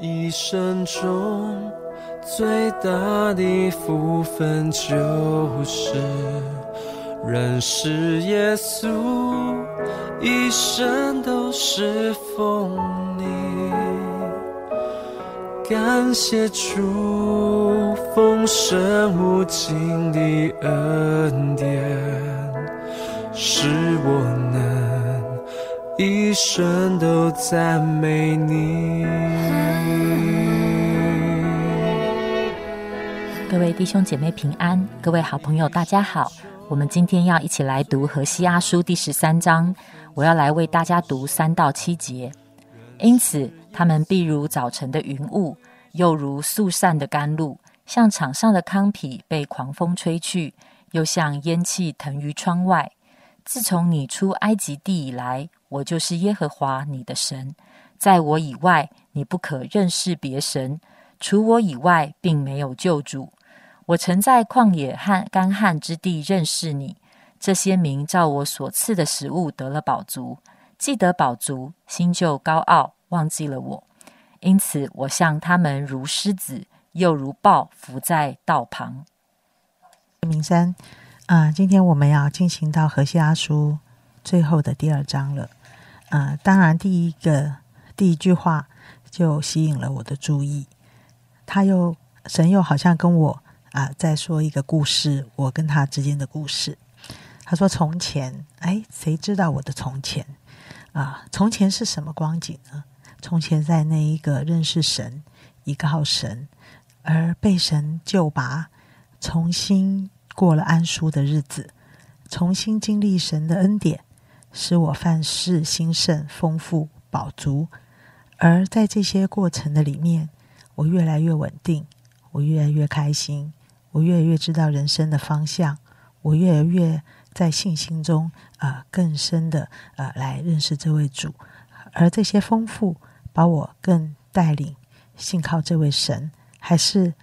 一生中最大的福分，就是认识耶稣，一生都是奉你。感谢主丰盛无尽的恩典，使我能一生都赞美你。各位弟兄姐妹平安，各位好朋友大家好。我们今天要一起来读何西阿书第十三章，我要来为大家读三到七节。因此，他们必如早晨的云雾，又如速散的甘露，像场上的糠皮被狂风吹去，又像烟气腾于窗外。自从你出埃及地以来，我就是耶和华你的神，在我以外，你不可认识别神；除我以外，并没有救主。我曾在旷野和干旱之地认识你，这些民照我所赐的食物得了饱足。既得饱足，心就高傲，忘记了我。因此，我向他们如狮子，又如豹，伏在道旁。明山啊，今天我们要进行到何西阿书最后的第二章了。啊，当然，第一个第一句话就吸引了我的注意。他又神又好像跟我啊在说一个故事，我跟他之间的故事。他说：“从前，哎，谁知道我的从前？”啊，从前是什么光景呢？从前在那一个认识神、依靠神，而被神救拔，重新过了安舒的日子，重新经历神的恩典，使我凡事兴盛、丰富、饱足。而在这些过程的里面，我越来越稳定，我越来越开心，我越来越知道人生的方向，我越来越。在信心中，啊，更深的，呃，来认识这位主，而这些丰富，把我更带领信靠这位神，还是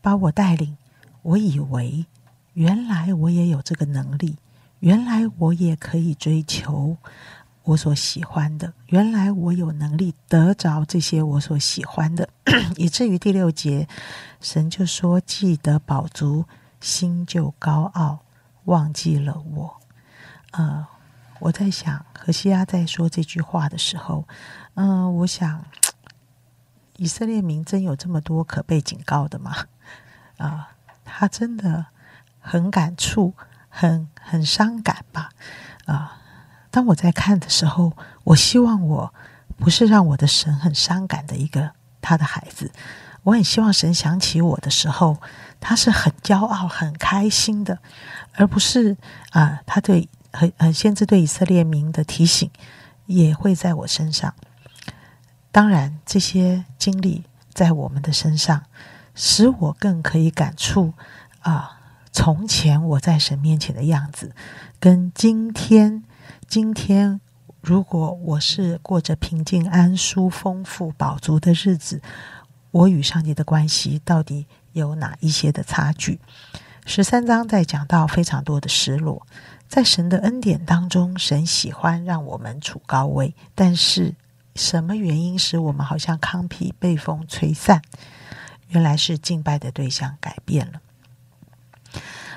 把我带领？我以为原来我也有这个能力，原来我也可以追求我所喜欢的，原来我有能力得着这些我所喜欢的，以至于第六节，神就说：“记得饱足，心就高傲。”忘记了我，呃，我在想，何西亚在说这句话的时候，嗯，我想，以色列民真有这么多可被警告的吗？啊，他真的很感触，很很伤感吧？啊，当我在看的时候，我希望我不是让我的神很伤感的一个他的孩子，我很希望神想起我的时候，他是很骄傲、很开心的。而不是啊，他对很很先知对以色列民的提醒也会在我身上。当然，这些经历在我们的身上，使我更可以感触啊，从前我在神面前的样子，跟今天，今天如果我是过着平静、安舒、丰富、饱足的日子，我与上帝的关系到底有哪一些的差距？十三章在讲到非常多的失落，在神的恩典当中，神喜欢让我们处高位，但是什么原因使我们好像糠皮被风吹散？原来是敬拜的对象改变了。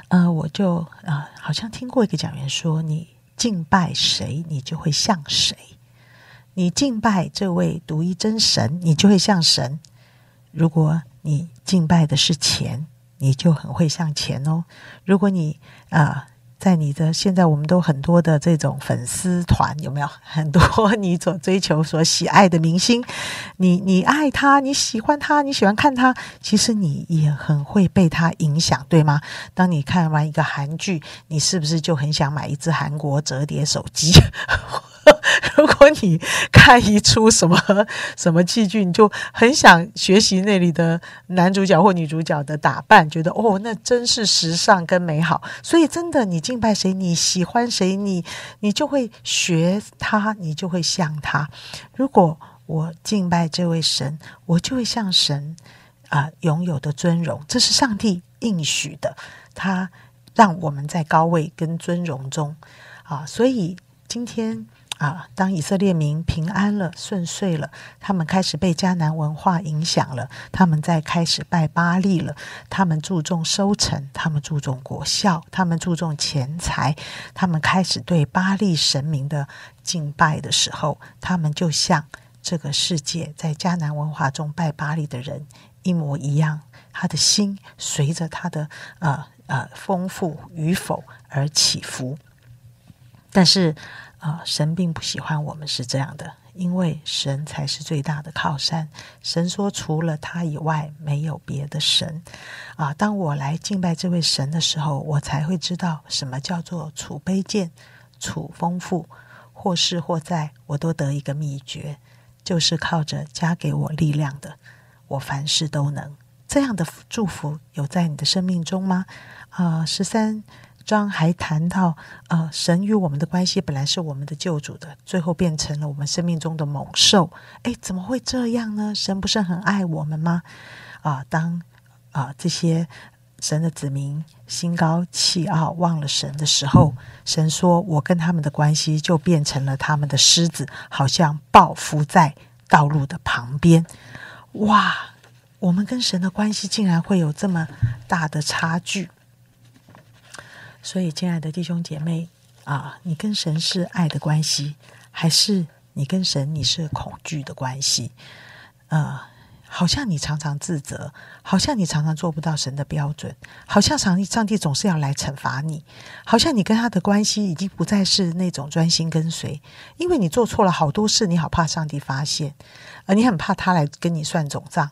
呃，我就啊，好像听过一个讲员说，你敬拜谁，你就会像谁；你敬拜这位独一真神，你就会像神。如果你敬拜的是钱，你就很会像钱哦。如果你啊，在你的现在，我们都很多的这种粉丝团，有没有 很多 你所追求、所喜爱的明星？你你爱他，你喜欢他，你喜欢看他，其实你也很会被他影响，对吗？当你看完一个韩剧，你是不是就很想买一只韩国折叠手机？如 果你看一出什么什么戏剧，你就很想学习那里的男主角或女主角的打扮，觉得哦，那真是时尚跟美好。所以，真的，你敬拜谁，你喜欢谁，你你就会学他，你就会像他。如果我敬拜这位神，我就会像神啊拥有的尊荣，这是上帝应许的。他让我们在高位跟尊荣中啊，所以今天。啊，当以色列民平安了、顺遂了，他们开始被迦南文化影响了，他们在开始拜巴利了，他们注重收成，他们注重国效，他们注重钱财，他们开始对巴利神明的敬拜的时候，他们就像这个世界在迦南文化中拜巴利的人一模一样，他的心随着他的呃呃丰富与否而起伏，但是。啊，神并不喜欢我们是这样的，因为神才是最大的靠山。神说，除了他以外，没有别的神。啊，当我来敬拜这位神的时候，我才会知道什么叫做储卑贱、储丰富，或是或在，我都得一个秘诀，就是靠着加给我力量的，我凡事都能。这样的祝福有在你的生命中吗？啊，十三。章还谈到，呃，神与我们的关系本来是我们的救主的，最后变成了我们生命中的猛兽。哎，怎么会这样呢？神不是很爱我们吗？啊，当啊这些神的子民心高气傲、忘了神的时候，神说：“我跟他们的关系就变成了他们的狮子，好像暴伏在道路的旁边。”哇，我们跟神的关系竟然会有这么大的差距！所以，亲爱的弟兄姐妹啊，你跟神是爱的关系，还是你跟神你是恐惧的关系？呃，好像你常常自责，好像你常常做不到神的标准，好像上帝上帝总是要来惩罚你，好像你跟他的关系已经不再是那种专心跟随，因为你做错了好多事，你好怕上帝发现，而你很怕他来跟你算总账。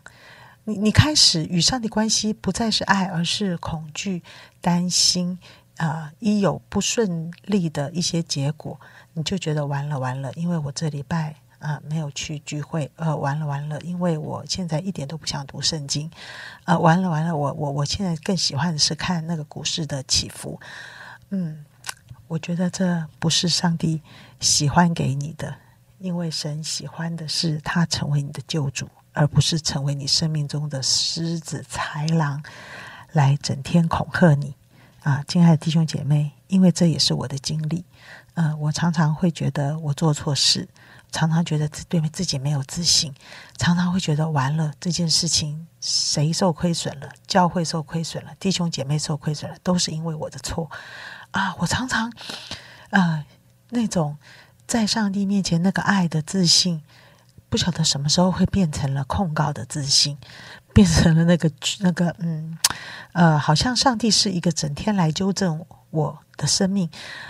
你你开始与上帝关系不再是爱，而是恐惧、担心。啊，一有不顺利的一些结果，你就觉得完了完了，因为我这礼拜啊没有去聚会，呃，完了完了，因为我现在一点都不想读圣经，呃，完了完了，我我我现在更喜欢的是看那个股市的起伏，嗯，我觉得这不是上帝喜欢给你的，因为神喜欢的是他成为你的救主，而不是成为你生命中的狮子豺狼，来整天恐吓你。啊，亲爱的弟兄姐妹，因为这也是我的经历，呃，我常常会觉得我做错事，常常觉得对自己没有自信，常常会觉得完了这件事情谁受亏损了，教会受亏损了，弟兄姐妹受亏损了，都是因为我的错啊！我常常啊，那种在上帝面前那个爱的自信，不晓得什么时候会变成了控告的自信。变成了那个那个嗯呃，好像上帝是一个整天来纠正我的生命，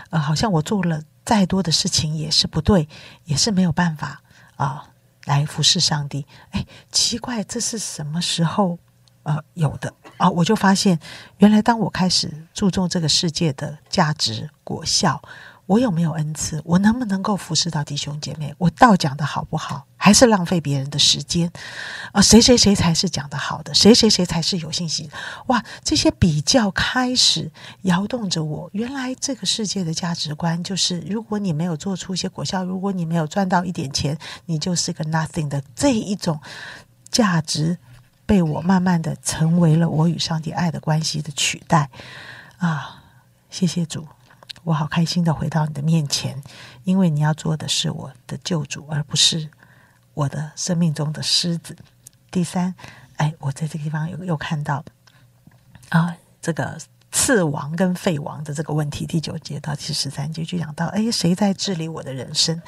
呃，好像我做了再多的事情也是不对，也是没有办法啊来服侍上帝。哎，奇怪，这是什么时候呃有的啊？我就发现，原来当我开始注重这个世界的价值果效。我有没有恩赐？我能不能够服侍到弟兄姐妹？我道讲的好不好？还是浪费别人的时间？啊，谁谁谁才是讲的好的？谁谁谁才是有信心？哇，这些比较开始摇动着我。原来这个世界的价值观就是：如果你没有做出一些果效，如果你没有赚到一点钱，你就是个 nothing 的这一种价值，被我慢慢的成为了我与上帝爱的关系的取代。啊，谢谢主。我好开心的回到你的面前，因为你要做的是我的救主，而不是我的生命中的狮子。第三，哎，我在这个地方又又看到啊，这个。次王跟废王的这个问题，第九节到第十三节就讲到，哎，谁在治理我的人生？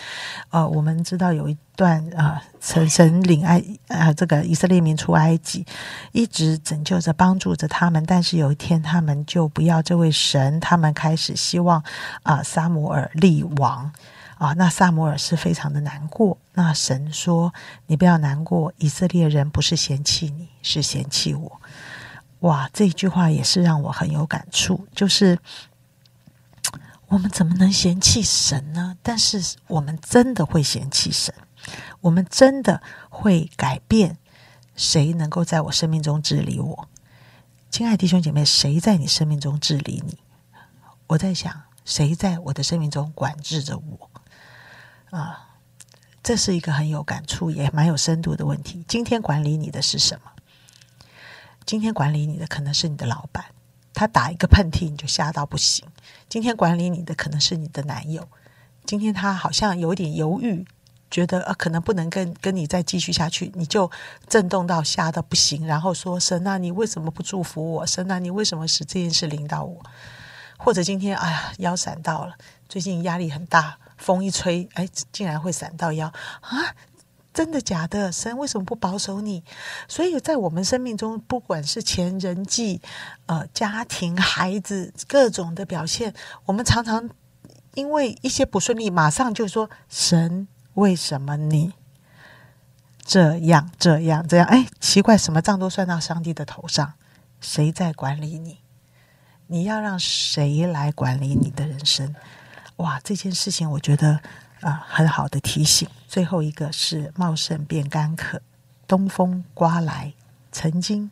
呃，我们知道有一段啊，神神领埃啊，这个以色列民出埃及，一直拯救着、帮助着他们，但是有一天他们就不要这位神，他们开始希望啊，撒摩尔立王啊，那撒摩尔是非常的难过。那神说：“你不要难过，以色列人不是嫌弃你，是嫌弃我。”哇，这句话也是让我很有感触。就是我们怎么能嫌弃神呢？但是我们真的会嫌弃神，我们真的会改变谁能够在我生命中治理我？亲爱的弟兄姐妹，谁在你生命中治理你？我在想，谁在我的生命中管制着我？啊，这是一个很有感触也蛮有深度的问题。今天管理你的是什么？今天管理你的可能是你的老板，他打一个喷嚏你就吓到不行。今天管理你的可能是你的男友，今天他好像有点犹豫，觉得呃可能不能跟跟你再继续下去，你就震动到吓到不行，然后说神啊，你为什么不祝福我？神啊，你为什么使这件事临到我？或者今天哎呀腰闪到了，最近压力很大，风一吹，哎，竟然会闪到腰啊！真的假的？神为什么不保守你？所以在我们生命中，不管是前人际、呃家庭、孩子各种的表现，我们常常因为一些不顺利，马上就说：“神为什么你这样这样这样？”哎，奇怪，什么账都算到上帝的头上？谁在管理你？你要让谁来管理你的人生？哇，这件事情我觉得。啊，很好的提醒。最后一个是茂盛变干渴，东风刮来，曾经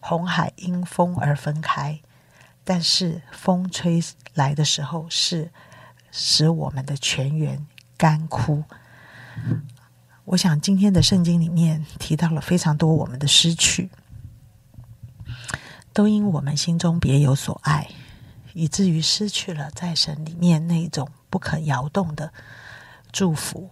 红海因风而分开，但是风吹来的时候是使我们的泉源干枯。我想今天的圣经里面提到了非常多我们的失去，都因我们心中别有所爱，以至于失去了在神里面那种不可摇动的。祝福，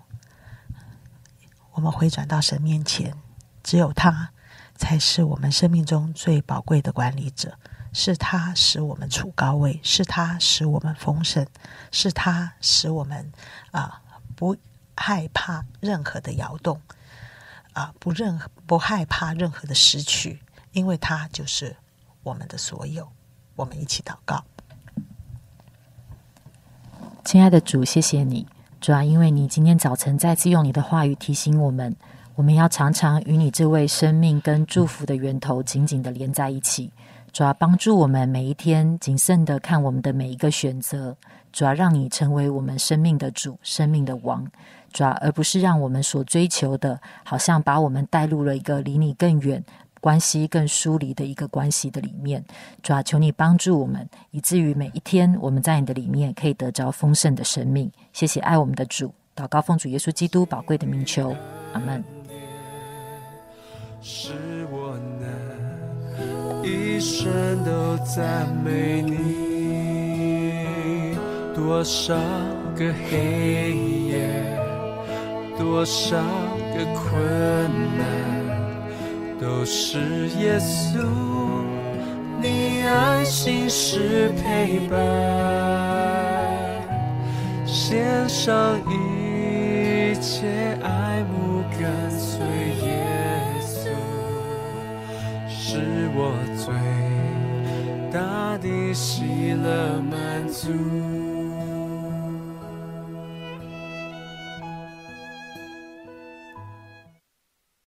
我们回转到神面前，只有他才是我们生命中最宝贵的管理者，是他使我们处高位，是他使我们丰盛，是他使我们啊不害怕任何的摇动，啊不任不害怕任何的失去，因为他就是我们的所有。我们一起祷告，亲爱的主，谢谢你。主要因为你今天早晨再次用你的话语提醒我们，我们要常常与你这位生命跟祝福的源头紧紧的连在一起。主要帮助我们每一天谨慎的看我们的每一个选择，主要让你成为我们生命的主、生命的王。主要而不是让我们所追求的，好像把我们带入了一个离你更远。关系更疏离的一个关系的里面，主啊，求你帮助我们，以至于每一天我们在你的里面可以得着丰盛的生命。谢谢爱我们的主，祷告奉主耶稣基督宝贵的名求，阿门。是我能一生都赞美你，多少个黑夜，多少个困难。都是耶稣，你爱心是陪伴，献上一切爱慕跟随耶稣，是我最大的喜乐满足。